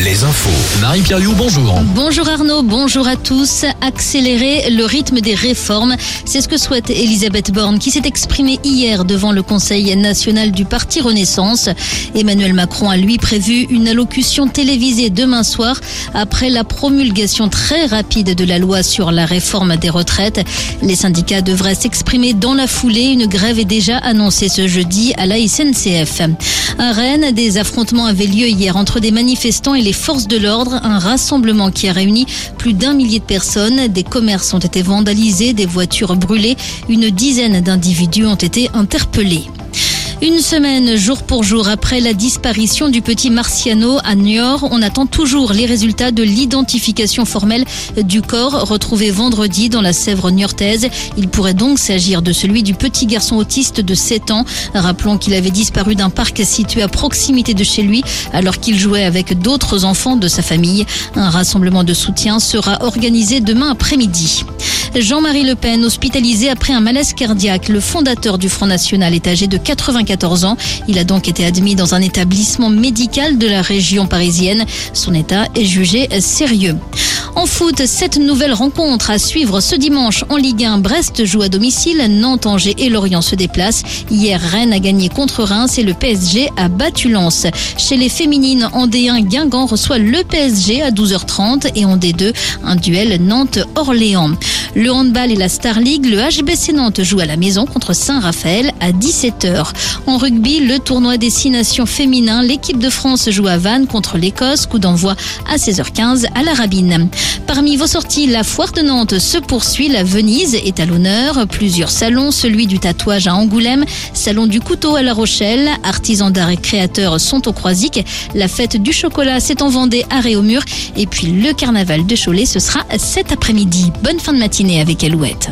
Les infos. Marie-Pierre bonjour. Bonjour Arnaud, bonjour à tous. Accélérer le rythme des réformes, c'est ce que souhaite Elisabeth Borne qui s'est exprimée hier devant le Conseil national du Parti Renaissance. Emmanuel Macron a lui prévu une allocution télévisée demain soir après la promulgation très rapide de la loi sur la réforme des retraites. Les syndicats devraient s'exprimer dans la foulée. Une grève est déjà annoncée ce jeudi à la SNCF. À Rennes, des affrontements avaient lieu hier entre des manifestants et les forces de l'ordre, un rassemblement qui a réuni plus d'un millier de personnes. Des commerces ont été vandalisés, des voitures brûlées, une dizaine d'individus ont été interpellés. Une semaine, jour pour jour, après la disparition du petit Marciano à Niort, on attend toujours les résultats de l'identification formelle du corps retrouvé vendredi dans la Sèvre niortaise. Il pourrait donc s'agir de celui du petit garçon autiste de 7 ans. Rappelons qu'il avait disparu d'un parc situé à proximité de chez lui alors qu'il jouait avec d'autres enfants de sa famille. Un rassemblement de soutien sera organisé demain après-midi. Jean-Marie Le Pen, hospitalisé après un malaise cardiaque. Le fondateur du Front National est âgé de 94 ans. Il a donc été admis dans un établissement médical de la région parisienne. Son état est jugé sérieux. En foot, cette nouvelle rencontre à suivre ce dimanche en Ligue 1. Brest joue à domicile, Nantes, Angers et Lorient se déplacent. Hier, Rennes a gagné contre Reims et le PSG a battu Lens. Chez les féminines, en D1, Guingamp reçoit le PSG à 12h30 et en D2, un duel Nantes-Orléans. Le handball et la Star League, le HBC Nantes joue à la maison contre Saint-Raphaël à 17h. En rugby, le tournoi des six nations féminins, l'équipe de France joue à Vannes contre l'Écosse, coup d'envoi à 16h15 à la Rabine. Parmi vos sorties, la foire de Nantes se poursuit, la Venise est à l'honneur, plusieurs salons, celui du tatouage à Angoulême, salon du couteau à La Rochelle, artisans d'art et créateurs sont au Croisic, la fête du chocolat c'est en Vendée à Réaumur et puis le carnaval de Cholet ce sera cet après-midi. Bonne fin de matinée avec Alouette.